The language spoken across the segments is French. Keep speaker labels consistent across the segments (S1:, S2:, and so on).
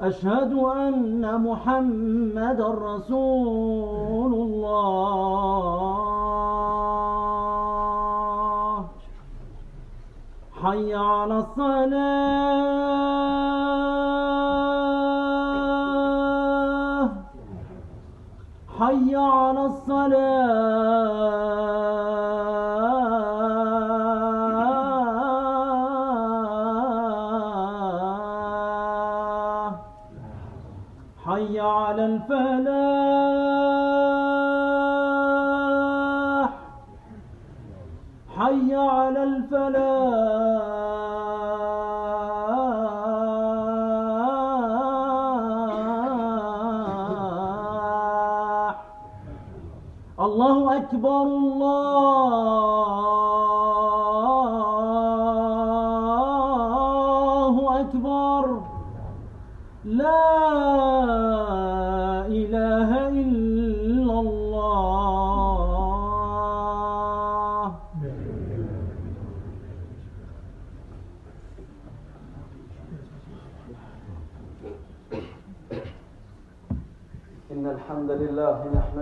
S1: أشهد أن محمد رسول الله حي على الصلاة حي على الصلاة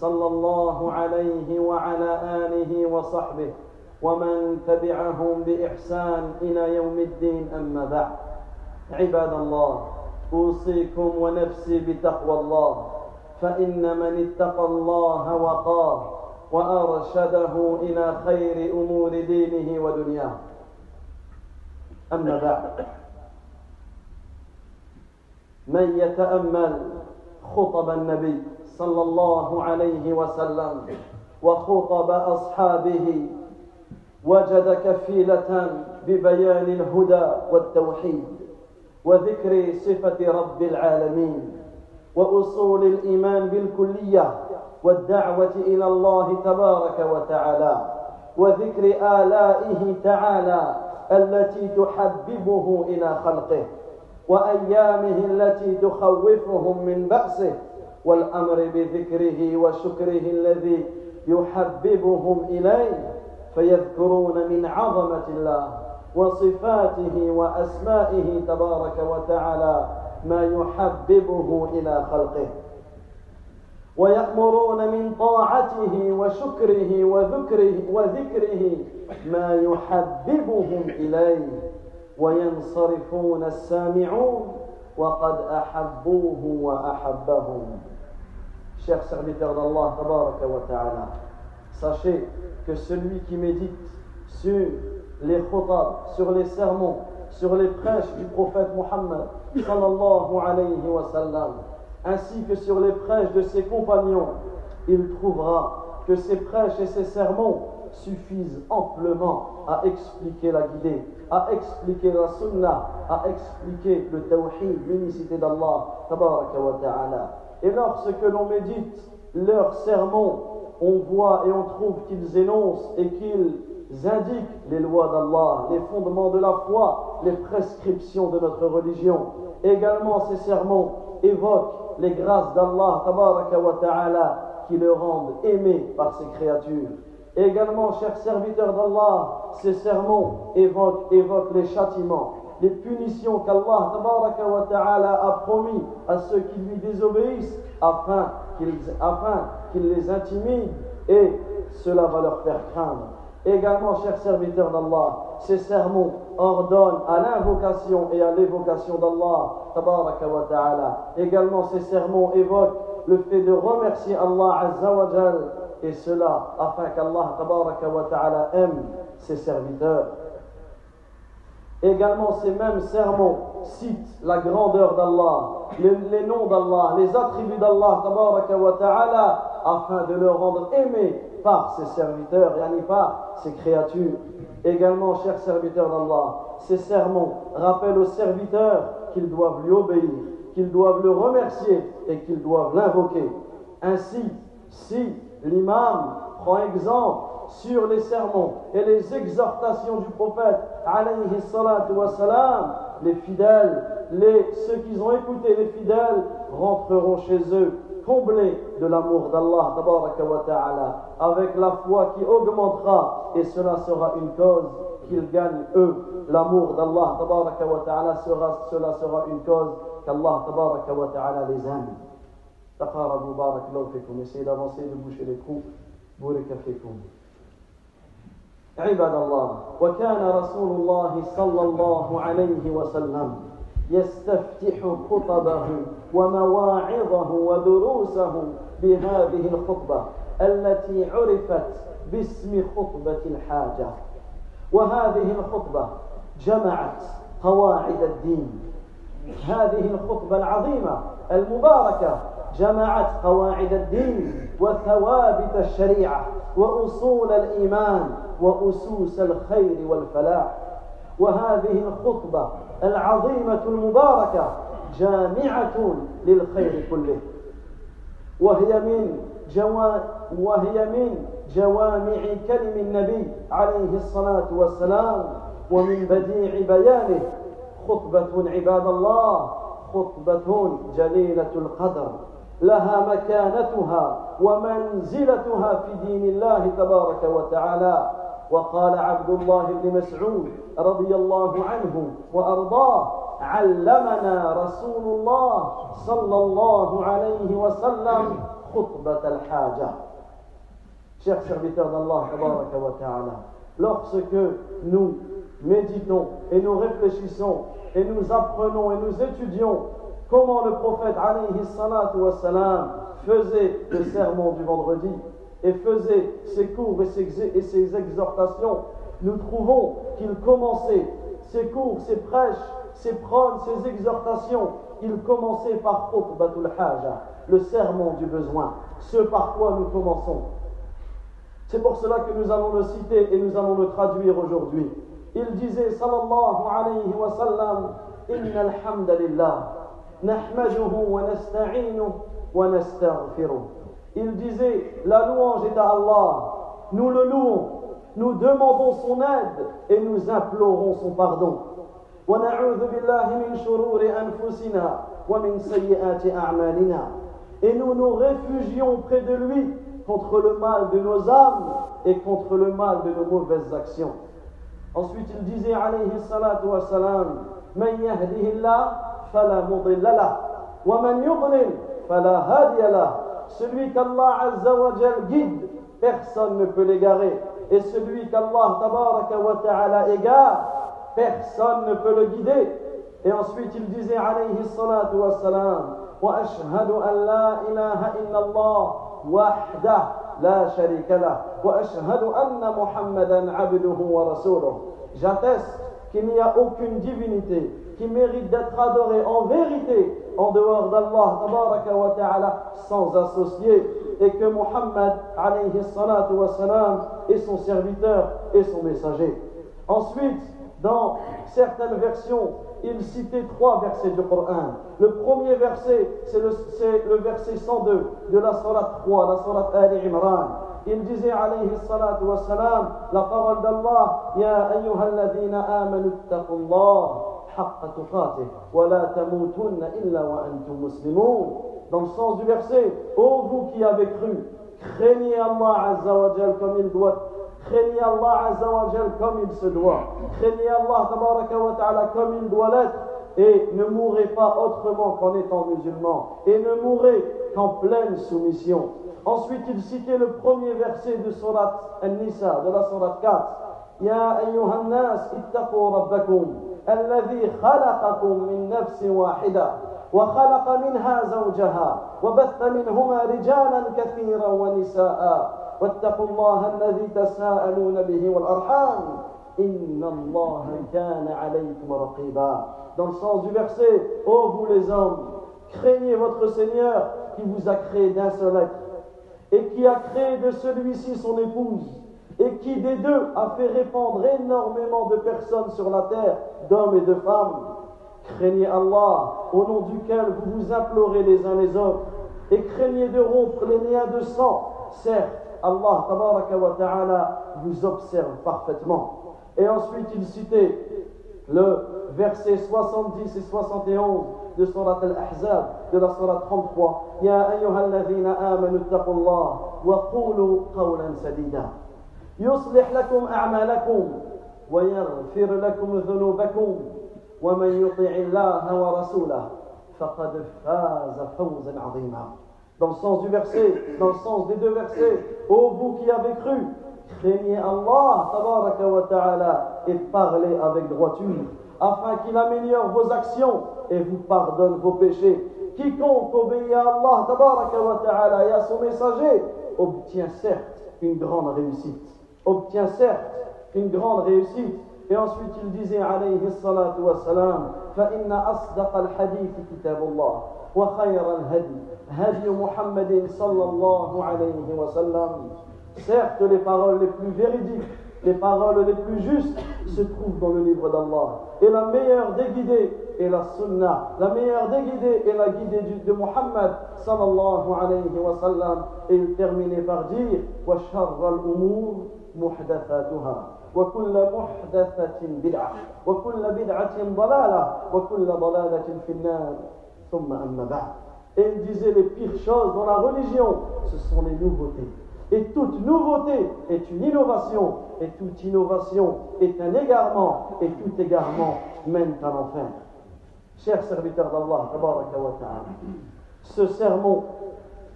S2: صلى الله عليه وعلى آله وصحبه ومن تبعهم بإحسان إلى يوم الدين أما بعد عباد الله أوصيكم ونفسي بتقوى الله فإن من اتقى الله وقاه وأرشده إلى خير أمور دينه ودنياه أما بعد من يتأمل خطب النبي صلى الله عليه وسلم وخطب اصحابه وجد كفيله ببيان الهدى والتوحيد وذكر صفه رب العالمين واصول الايمان بالكليه والدعوه الى الله تبارك وتعالى وذكر الائه تعالى التي تحببه الى خلقه وايامه التي تخوفهم من باسه والأمر بذكره وشكره الذي يحببهم إليه فيذكرون من عظمة الله وصفاته وأسمائه تبارك وتعالى ما يحببه إلى خلقه ويأمرون من طاعته وشكره وذكره وذكره ما يحببهم إليه وينصرفون السامعون وقد أحبوه Chers serviteurs d'Allah, sachez que celui qui médite sur les khutab, sur les sermons, sur les prêches du prophète Mohammed, ainsi que sur les prêches de ses compagnons, il trouvera que ses prêches et ses sermons suffisent amplement à expliquer la guidée à expliquer la sunna, à expliquer le tawhid, l'unicité d'Allah, Et lorsque l'on médite leurs sermons, on voit et on trouve qu'ils énoncent et qu'ils indiquent les lois d'Allah, les fondements de la foi, les prescriptions de notre religion. Également, ces sermons évoquent les grâces d'Allah, qui le rendent aimé par ses créatures également, chers serviteurs d'Allah, ces sermons évoquent, les châtiments, les punitions qu'Allah a promis à ceux qui lui désobéissent afin qu'ils afin qu'il les intimident et cela va leur faire craindre. Également, chers serviteurs d'Allah, ces sermons ordonnent à l'invocation et à l'évocation d'Allah. Également, ces sermons évoquent le fait de remercier Allah Azza et cela afin qu'Allah aime ses serviteurs. Également, ces mêmes sermons citent la grandeur d'Allah, les, noms d'Allah, les attributs d'Allah afin de le rendre aimé par ses serviteurs, et pas ses créatures. Également, chers serviteurs d'Allah, ces sermons rappellent aux serviteurs qu'ils doivent lui obéir, qu'ils doivent le remercier et qu'ils doivent l'invoquer. Ainsi, si L'imam prend exemple sur les sermons et les exhortations du prophète, salam. les fidèles, les, ceux qui ont écouté les fidèles, rentreront chez eux comblés de l'amour d'Allah, avec la foi qui augmentera, et cela sera une cause qu'ils gagnent eux. L'amour d'Allah, cela sera une cause qu'Allah les aime. تقاربوا بارك الله فيكم سيدي نصيب المشركون بورك فيكم عباد الله وكان رسول الله صلى الله عليه وسلم يستفتح خطبه ومواعظه ودروسه بهذه الخطبه التي عرفت باسم خطبه الحاجه وهذه الخطبه جمعت قواعد الدين هذه الخطبه العظيمه المباركه جمعت قواعد الدين وثوابت الشريعه واصول الايمان واسوس الخير والفلاح وهذه الخطبه العظيمه المباركه جامعه للخير كله وهي من جوا وهي من جوامع كلم النبي عليه الصلاه والسلام ومن بديع بيانه خطبه عباد الله خطبه جليله القدر لها مكانتها ومنزلتها في دين الله تبارك وتعالى وقال عبد الله بن مسعود رضي الله عنه وارضاه علمنا رسول الله صلى الله عليه وسلم خطبه الحاجه الله تبارك وتعالى lorsque nous méditons et nous réfléchissons et nous apprenons et nous étudions comment le prophète salam, faisait le sermon du vendredi et faisait ses cours et ses, exhortations, nous trouvons qu'il commençait ses cours, ses prêches, ses prônes, ses exhortations, il commençait par propre Haja, le sermon du besoin, ce par quoi nous commençons. C'est pour cela que nous allons le citer et nous allons le traduire aujourd'hui. Il disait, salam alayhi wa sallam, Inna il disait, la louange est à Allah, nous le louons, nous demandons son aide et nous implorons son pardon. Et nous nous réfugions près de lui contre le mal de nos âmes et contre le mal de nos mauvaises actions. Ensuite, il disait, alayhi salatu wa salam, فلا مضل له ومن يضلل فلا هادي له celui qu'Allah Azza wa Jal guide personne ne peut l'égarer et celui qu'Allah Tabaraka wa Ta'ala égare personne ne peut le guider et ensuite il disait alayhi salatu wa salam wa ashhadu an la ilaha illallah wahdah la sharika lah wa ashhadu anna muhammadan abduhu wa rasuluh j'atteste qu'il n'y a aucune divinité qui mérite d'être adorée en vérité en dehors d'Allah sans associer et que Muhammad est son serviteur et son messager. Ensuite, dans certaines versions, il citait trois versets du Coran. Le premier verset, c'est le, verset 102 de la Salat 3, la Salat Ali Imran. Il disait, alayhi salatu wassalam, la parole d'Allah, Ya ayyuhalladhina amanu taqullah, haqqa tuqatih, wa la tamutunna illa wa antum muslimun. Dans le sens du verset, ô vous qui avez cru, craignez Allah Azza wa Jal comme il doit craignez Allah Azza wa Jal comme il se doit, craignez Allah tabaraka wa ta'ala comme il doit l'être, et ne mourrez pas autrement qu'en étant musulman, et ne mourrez qu'en pleine soumission. Ensuite, il citait le premier verset de Surat Al-Nisa, de la Surat 4. Ya ayyuhan nas, ittaqu rabbakum, alladhi khalaqakum min nafsin wahida, wa khalaqa minha zawjaha, wa batha minhuma rijalan kathira wa nisa'a, واتقوا الله الذي تساءلون به والأرحام إن الله كان عليكم رقيبا Dans le sens du verset, ô oh vous les hommes, craignez votre Seigneur qui vous a créé d'un seul être et qui a créé de celui-ci son épouse, et qui des deux a fait répandre énormément de personnes sur la terre, d'hommes et de femmes. Craignez Allah, au nom duquel vous vous implorez les uns les autres, et craignez de rompre les liens de sang. Certes, Allah wa ta'ala vous observe parfaitement. Et ensuite, il citait le verset 70 et 71 de Surat Al-Ahzab, de la Surat 33. Ya ayyuhalladhina amanu taqullah wa qulu qawlan sadida. يصلح لكم أعمالكم ويغفر wa ذنوبكم ومن يطع wa ورسوله faqad faza fawzan عظيما dans le sens du verset, dans le sens des deux versets. Ô vous qui avez cru, craignez Allah wa ta'ala et parlez avec droiture afin qu'il améliore vos actions et vous pardonne vos péchés. Quiconque obéit à Allah wa et à son messager obtient certes une grande réussite. Obtient certes une grande réussite. Et ensuite il disait alayhi salatu wa salam al أصدق kitabullah wa al al الهدي هدي Muhammad sallallahu alayhi wa sallam. Certes, les paroles les plus véridiques les paroles les plus justes se trouvent dans le livre d'Allah. Et la meilleure des guidées est la sunnah, La meilleure des guidées est la guidée de Muhammad sallallahu alayhi wa sallam. Et il terminait par dire Wa Et il disait les pires choses dans la religion, ce sont les nouveautés. Et toute nouveauté est une innovation, et toute innovation est un égarement, et tout égarement mène à l'enfer. Chers serviteurs d'Allah, ce sermon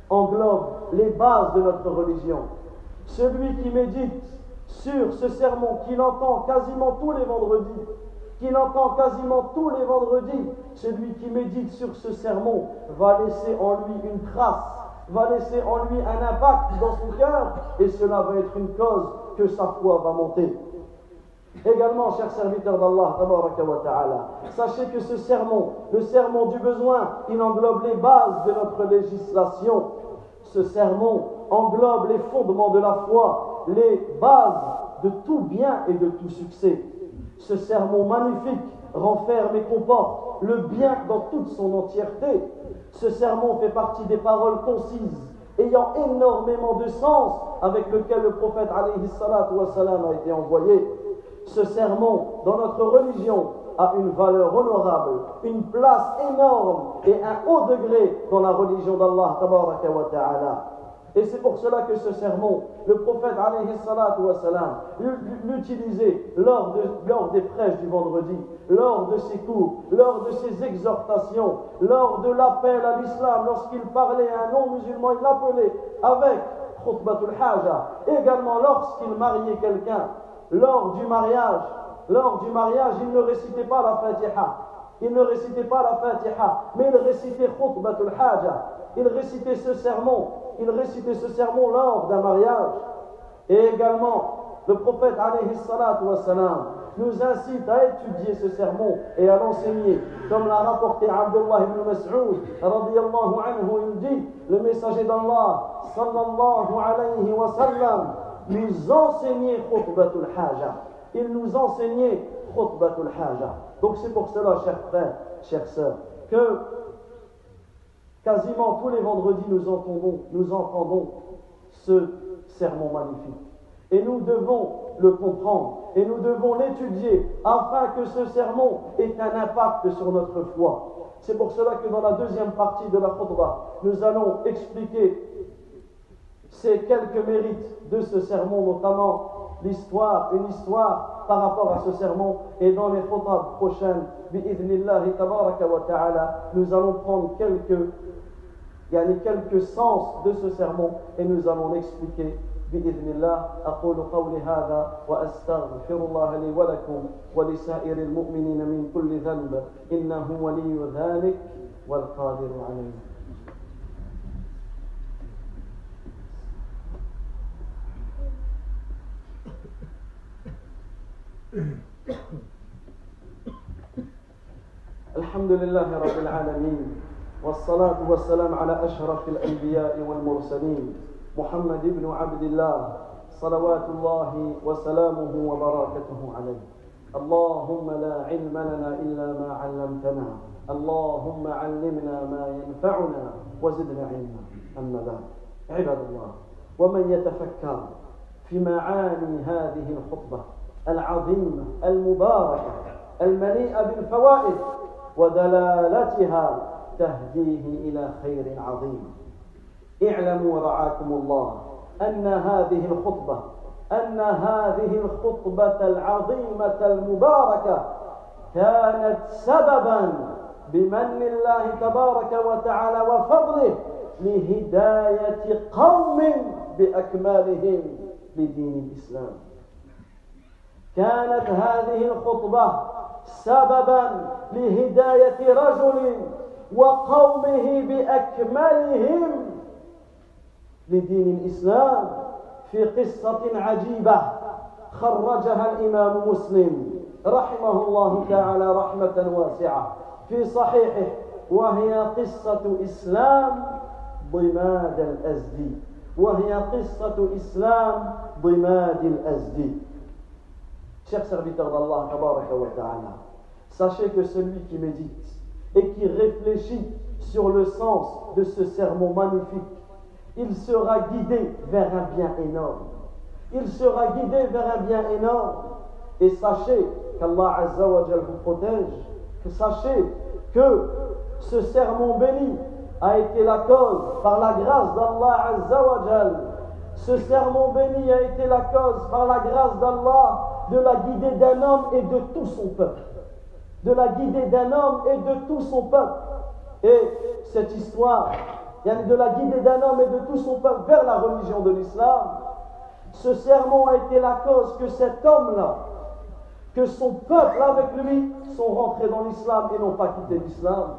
S2: englobe les bases de notre religion. Celui qui médite sur ce sermon, qu'il entend quasiment tous les vendredis, qu'il entend quasiment tous les vendredis, celui qui médite sur ce sermon va laisser en lui une trace va laisser en lui un impact dans son cœur et cela va être une cause que sa foi va monter. Également, chers serviteurs d'Allah, sachez que ce sermon, le sermon du besoin, il englobe les bases de notre législation. Ce sermon englobe les fondements de la foi, les bases de tout bien et de tout succès. Ce sermon magnifique renferme et comporte le bien dans toute son entièreté, ce sermon fait partie des paroles concises, ayant énormément de sens, avec lequel le prophète a été envoyé. Ce sermon, dans notre religion, a une valeur honorable, une place énorme et un haut degré dans la religion d'Allah. Et c'est pour cela que ce sermon, le prophète l'utilisait lors, de, lors des prêches du vendredi, lors de ses cours, lors de ses exhortations, lors de l'appel à l'islam, lorsqu'il parlait à un non-musulman, il l'appelait avec khutbatul haja, également lorsqu'il mariait quelqu'un, lors du mariage, lors du mariage, il ne récitait pas la Fatiha. Il ne récitait pas la Fatiha, mais il récitait khutbatul haja. Il récitait ce sermon, il récitait ce sermon lors d'un mariage. Et également, le prophète alayhi nous incite à étudier ce sermon et à l'enseigner. Comme l'a rapporté Abdullah ibn Mas'ud, anhu, il dit, le messager d'Allah, sallallahu alayhi wa sallam, nous enseignait khutbatul haja. Il nous enseignait khutbatul haja. Donc c'est pour cela, chers frères, chères sœurs, que quasiment tous les vendredis nous entendons, nous entendons ce sermon magnifique. Et nous devons le comprendre et nous devons l'étudier afin que ce sermon ait un impact sur notre foi. C'est pour cela que dans la deuxième partie de la khutbah, nous allons expliquer ces quelques mérites de ce sermon, notamment l'histoire, une histoire par rapport à ce sermon. Et dans les khutbahs prochaines, nous allons prendre quelques, quelques sens de ce sermon et nous allons l'expliquer باذن الله اقول قولي هذا واستغفر الله لي ولكم ولسائر المؤمنين من كل ذنب انه ولي ذلك والقادر عليه الحمد لله رب العالمين والصلاه والسلام على اشرف الانبياء والمرسلين محمد بن عبد الله صلوات الله وسلامه وبركاته عليه اللهم لا علم لنا إلا ما علمتنا اللهم علمنا ما ينفعنا وزدنا علما أما بعد عباد الله ومن يتفكر في معاني هذه الخطبة العظيمة المباركة المليئة بالفوائد ودلالتها تهديه إلى خير عظيم اعلموا رعاكم الله أن هذه الخطبة أن هذه الخطبة العظيمة المباركة كانت سببا بمن الله تبارك وتعالى وفضله لهداية قوم بأكملهم لدين الإسلام كانت هذه الخطبة سببا لهداية رجل وقومه بأكملهم لدين الإسلام في قصة عجيبة خرجها الإمام مسلم رحمه الله تعالى رحمة واسعة في صحيحه وهي قصة إسلام ضماد الأزدي وهي قصة إسلام ضماد الأزدي الله تبارك وتعالى sachez que celui qui médite et qui réfléchit sur le sens de ce sermon magnifique il sera guidé vers un bien énorme. Il sera guidé vers un bien énorme. Et sachez qu'Allah Azza vous protège. Que sachez que ce sermon béni a été la cause, par la grâce d'Allah Azza ce sermon béni a été la cause, par la grâce d'Allah, de la guider d'un homme et de tout son peuple. De la guider d'un homme et de tout son peuple. Et cette histoire de la guidée d'un homme et de tout son peuple vers la religion de l'islam, ce serment a été la cause que cet homme-là, que son peuple avec lui, sont rentrés dans l'islam et n'ont pas quitté l'islam.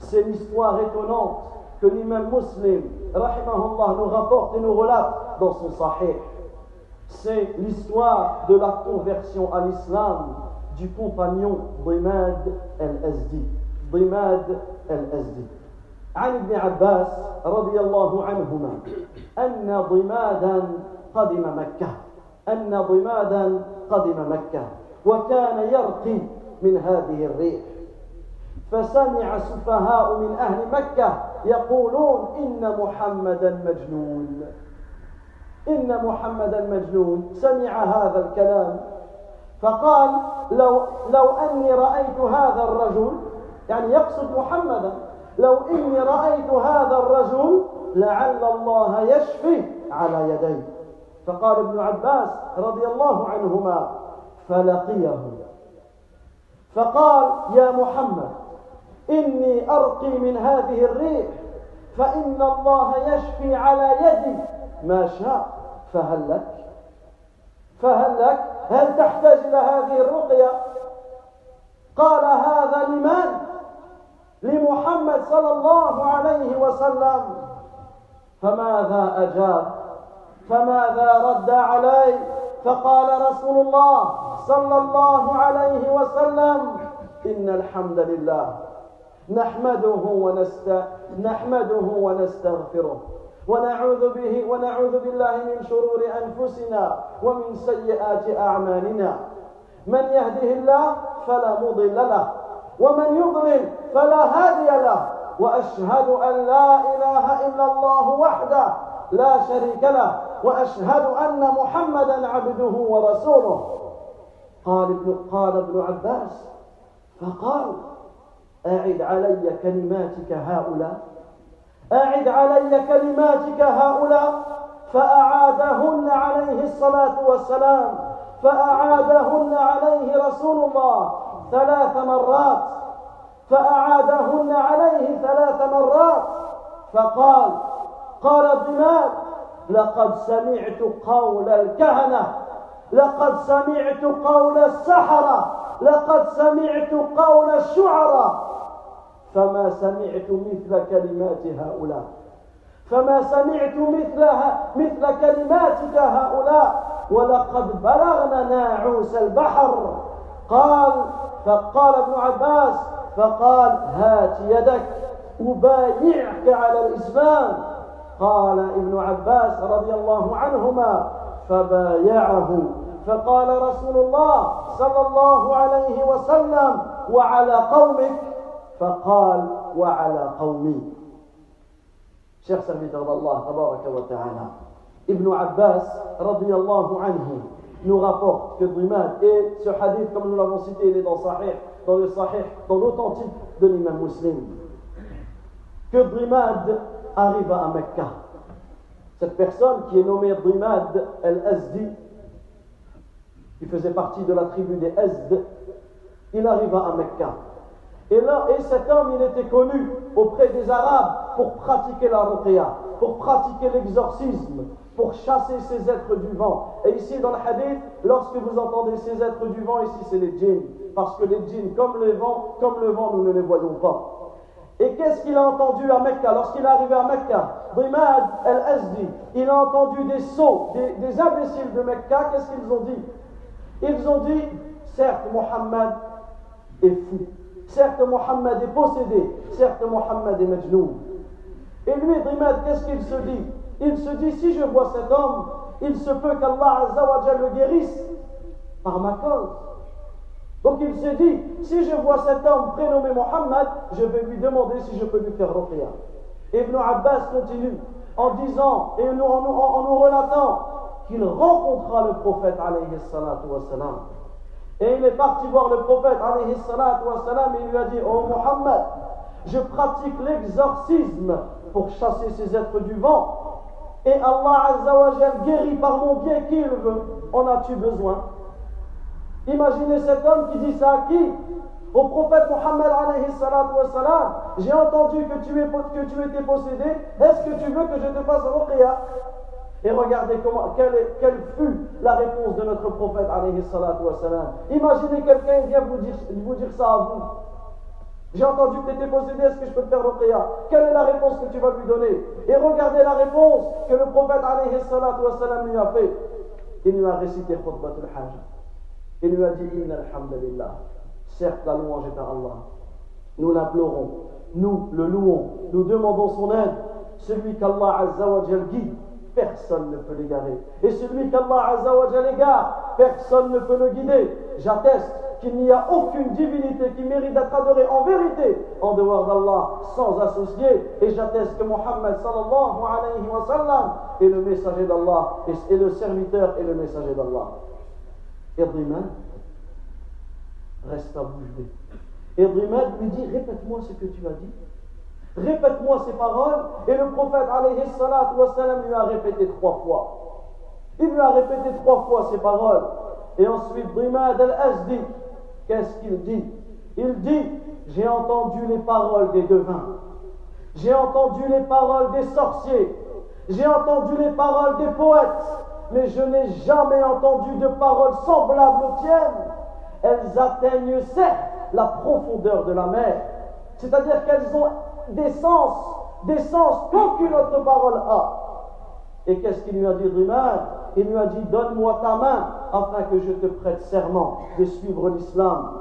S2: C'est l'histoire étonnante que l'imam muslim, rahimahullah, nous rapporte et nous relate dans son sahih. C'est l'histoire de la conversion à l'islam du compagnon Brimad el-Azdi. MSD. el عن ابن عباس رضي الله عنهما أن ضمادا قدم مكة أن ضمادا قدم مكة وكان يرقي من هذه الريح فسمع سفهاء من أهل مكة يقولون إن محمدا مجنون إن محمدا مجنون سمع هذا الكلام فقال لو لو أني رأيت هذا الرجل يعني يقصد محمدا لو إني رأيت هذا الرجل لعل الله يشفي على يديه فقال ابن عباس رضي الله عنهما فلقيه فقال يا محمد إني أرقي من هذه الريح فإن الله يشفي على يدي ما شاء فهل لك فهل لك هل تحتاج إلى هذه الرقية قال هذا لمن لمحمد صلى الله عليه وسلم فماذا أجاب فماذا رد عليه فقال رسول الله صلى الله عليه وسلم إن الحمد لله نحمده ونست نحمده ونستغفره ونعوذ به ونعوذ بالله من شرور أنفسنا ومن سيئات أعمالنا من يهده الله فلا مضل له ومن يضلل فلا هادي له واشهد ان لا اله الا الله وحده لا شريك له واشهد ان محمدا عبده ورسوله قال ابن قال ابن عباس فقال اعد علي كلماتك هؤلاء اعد علي كلماتك هؤلاء فاعادهن عليه الصلاه والسلام فاعادهن عليه رسول الله ثلاث مرات فأعادهن عليه ثلاث مرات فقال قال الضماد لقد سمعت قول الكهنة لقد سمعت قول السحرة لقد سمعت قول الشعراء فما سمعت مثل كلمات هؤلاء فما سمعت مثلها مثل كلماتك هؤلاء ولقد بلغنا ناعوس البحر قال فقال ابن عباس فقال هات يدك أبايعك على الإسلام قال ابن عباس رضي الله عنهما فبايعه فقال رسول الله صلى الله عليه وسلم وعلى قومك فقال وعلى قومي شيخ سعيد رضي الله تبارك وتعالى ابن عباس رضي الله عنه nous rapporte que Brimad, et ce hadith, comme nous l'avons cité, il est dans Sahih, dans le Sahih, dans l'authentique de l'imam muslim, que Brimad arriva à Mecca. Cette personne qui est nommée Brimad el-Azdi, qui faisait partie de la tribu des Azd, il arriva à Mecca. Et là, et cet homme, il était connu auprès des Arabes pour pratiquer la ruqya, pour pratiquer l'exorcisme, pour chasser ces êtres du vent. Et ici, dans le hadith, lorsque vous entendez ces êtres du vent, ici, c'est les djinns. Parce que les djinns, comme, le vent, comme le vent, nous ne les voyons pas. Et qu'est-ce qu'il a entendu à Mecca Lorsqu'il est arrivé à Mecca, Rimad el-Azdi, il a entendu des sots, des, des imbéciles de Mecca, qu'est-ce qu'ils ont dit Ils ont dit, certes, Mohammed est fou. Certes, Mohammed est possédé. Certes, Mohammed est majnoun. Et lui, Drimad, qu'est-ce qu'il se dit Il se dit si je vois cet homme, il se peut qu'Allah Azzawajal le guérisse par ma cause. Donc il se dit si je vois cet homme prénommé Mohammed, je vais lui demander si je peux lui faire Et Ibn Abbas continue en disant et en nous, relatant qu'il rencontra le prophète alayhi salatu et il est parti voir le prophète, alayhi et il lui a dit, oh Muhammad, je pratique l'exorcisme pour chasser ces êtres du vent. Et Allah Azzawajal guérit par mon bien Qu'il veut. En as-tu besoin Imaginez cet homme qui dit ça à qui Au prophète Muhammad J'ai entendu que tu, que tu étais possédé. Est-ce que tu veux que je te fasse ruqya et regardez comment, quelle, quelle, fut la réponse de notre prophète Imaginez quelqu'un vient vous dire, vous dire ça à vous. J'ai entendu que tu étais possédé, est-ce que je peux te faire prière Quelle est la réponse que tu vas lui donner Et regardez la réponse que le prophète lui a fait. Il lui a récité khutbatul hajj. Il lui a dit Inna alhamdulillah. Certes, la louange est à Allah. Nous l'implorons, nous le louons, nous demandons son aide, celui qu'Allah guide personne ne peut l'égarer. Et celui qu'Allah Azzawajal égare, personne ne peut le guider. J'atteste qu'il n'y a aucune divinité qui mérite d'être adorée en vérité en dehors d'Allah, sans associer. Et j'atteste que Muhammad sallallahu alayhi wa sallam est le messager d'Allah, et le serviteur et le messager d'Allah. Ibrahim reste à bouger. Et lui dit, répète-moi ce que tu as dit. Répète-moi ces paroles. Et le prophète alayhi salat lui a répété trois fois. Il lui a répété trois fois ces paroles. Et ensuite, Brimad al-Azdi, qu'est-ce qu'il dit Il dit J'ai entendu les paroles des devins. J'ai entendu les paroles des sorciers. J'ai entendu les paroles des poètes. Mais je n'ai jamais entendu de paroles semblables aux tiennes. Elles atteignent certes la profondeur de la mer. C'est-à-dire qu'elles ont des sens qu'aucune autre parole a. Et qu'est-ce qu'il lui a dit Rimad Il lui a dit Donne-moi ta main afin que je te prête serment de suivre l'islam.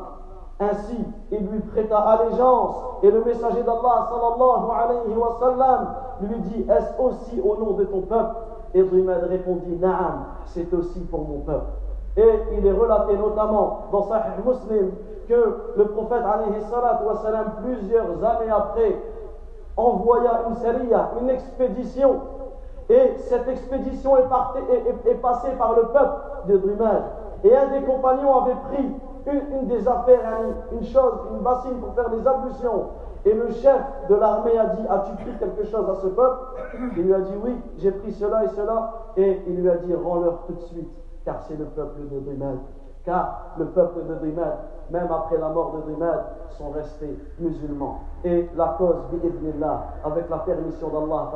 S2: Ainsi, il lui prêta allégeance et le messager d'Allah sallallahu alayhi wa sallam lui dit Est-ce aussi au nom de ton peuple Et Rimad répondit Naam, c'est aussi pour mon peuple. Et il est relaté notamment dans Sahih Muslim que le prophète alayhi salatu wa sallam, plusieurs années après, envoya une série, une expédition. Et cette expédition est, passée par le peuple de Brumel. Et un des compagnons avait pris une, des affaires, une, chose, une bassine pour faire des ablutions. Et le chef de l'armée a dit As-tu pris quelque chose à ce peuple Il lui a dit Oui, j'ai pris cela et cela. Et il lui a dit Rends-leur tout de suite, car c'est le peuple de Brumel le peuple de Dhimad, même après la mort de Dhimad, sont restés musulmans. Et la cause, avec la permission d'Allah,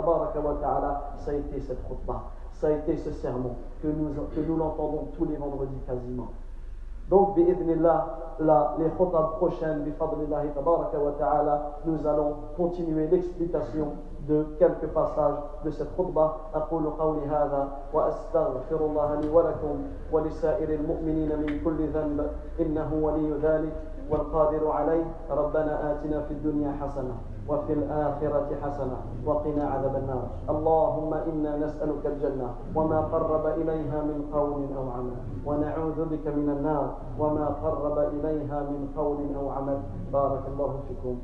S2: ça a été cette khutbah, ça a été ce sermon que nous, que nous l'entendons tous les vendredis quasiment. Donc, la, les khutbahs prochaines, nous allons continuer l'explication de quelques passages de cette khutbah. أقول قولي هذا وأستغفر الله لي ولكم ولسائر المؤمنين من كل ذنب إنه ولي ذلك والقادر عليه ربنا آتنا في الدنيا حسنة وفي الآخرة حسنة وقنا عذاب النار اللهم إنا نسألك الجنة وما قرب إليها من قول أو عمل ونعوذ بك من النار وما قرب إليها من قول أو عمل بارك الله فيكم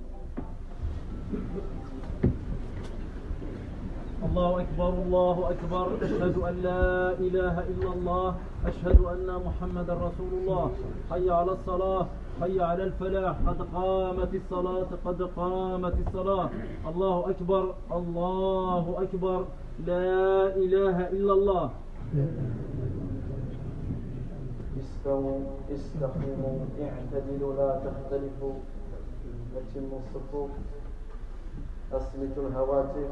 S1: الله أكبر الله أكبر أشهد أن لا إله إلا الله أشهد أن محمدا رسول الله حي على الصلاة حي على الفلاح قد قامت الصلاة قد قامت الصلاة الله أكبر الله أكبر لا إله إلا الله
S2: استووا استقيموا اعتدلوا لا تختلفوا أتموا الصفوف أصمتوا الهواتف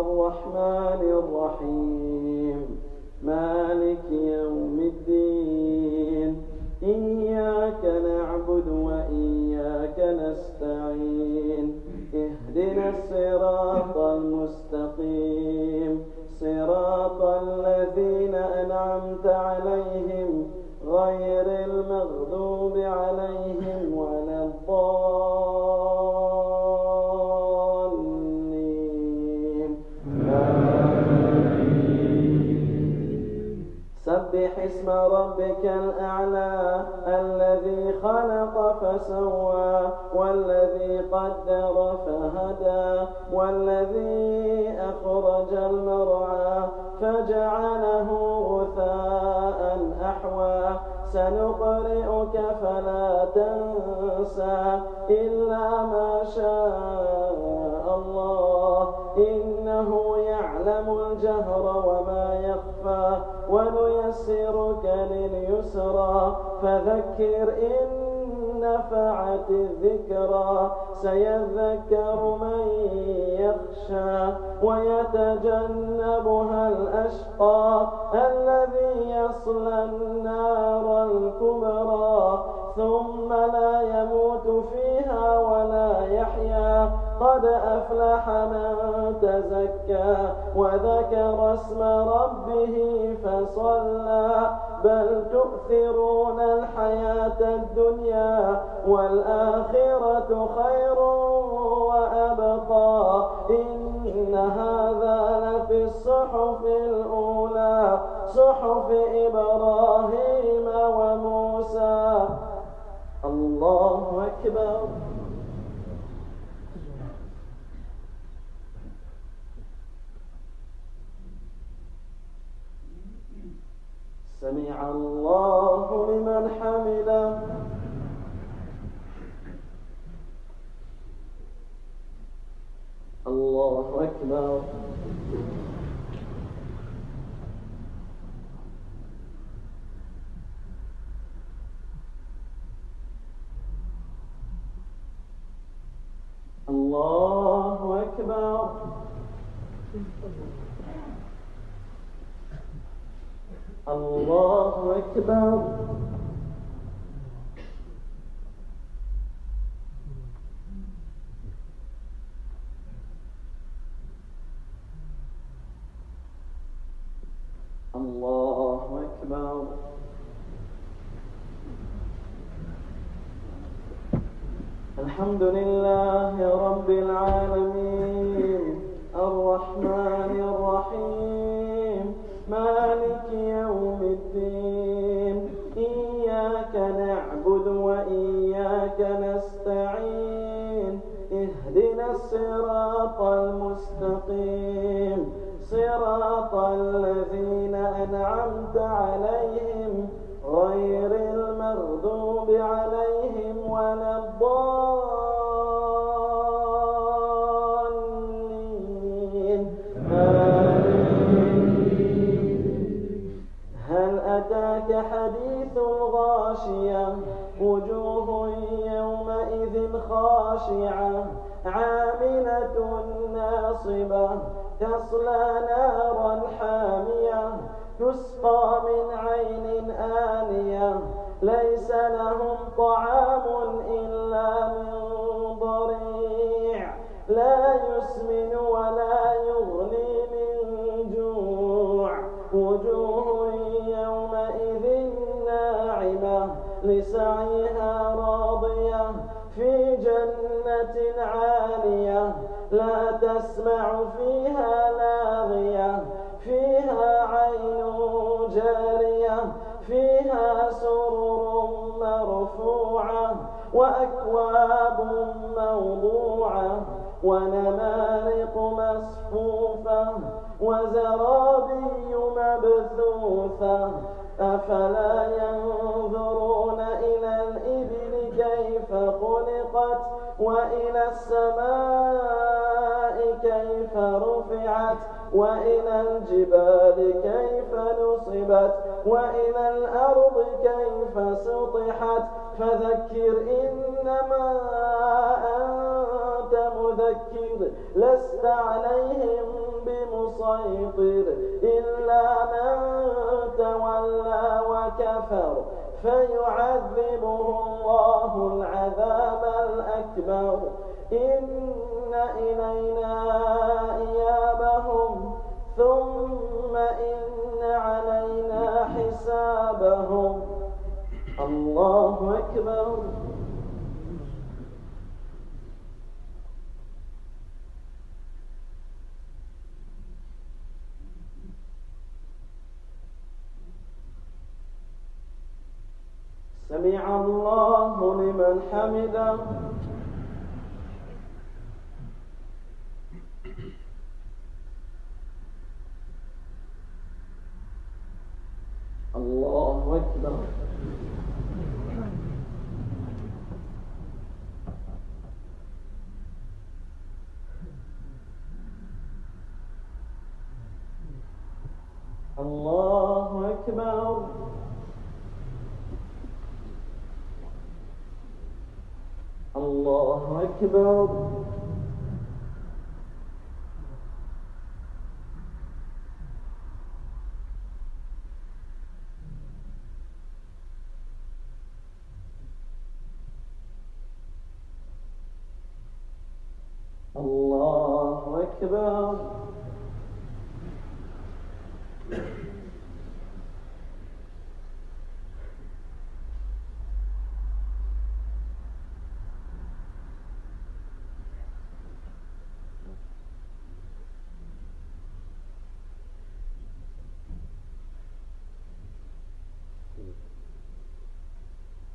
S2: الرحمن الرحيم ربك الأعلى الذي خلق فسوى والذي قدر فذكر إن نفعت الذكرى سيذكر من يخشى ويتجنبها الأشقى الذي يصلى النار الكبرى ثم لا يموت فيها ولا يحيا قد أفلح من تزكى وذكر اسم ربه فصلى بل تؤثرون الحياة الدنيا والآخرة خير وأبقى إن هذا لفي الصحف الأولى صحف إبراهيم وموسى الله أكبر سمع الله لمن حمده الله أكبر أكبر الله أكبر الحمد لله رب العالمين أنعمت عليهم غير المغضوب عليهم ولا الضالين هل أتاك حديث غاشية وجوه يومئذ خاشعة عاملة ناصبة تصلى نارا حامية تسقى من عين آنية ليس لهم طعام إلا من ضريع لا يسمن ولا يغني من جوع وجوه يومئذ ناعمة لسعيها راضية في جنة عالية لا تسمع فيها لاغية مرفوعة وأكواب موضوعة ونمارق مصفوفة وزرابي مبثوثة أفلا ينظرون إلى الإبل كيف خلقت وإلى السماء كيف رفعت وإلى الجبال كيف نصبت وإلى الأرض كيف سطحت فذكر إنما أنت مذكر لست عليهم بمسيطر إلا من تولى وكفر فيعذبه الله العذاب الأكبر إن إلينا إيابهم ثم إن علينا حسابهم الله أكبر سمع الله لمن حمده Roosevelt, الله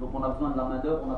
S3: donc on a besoin de la main-d'œuvre,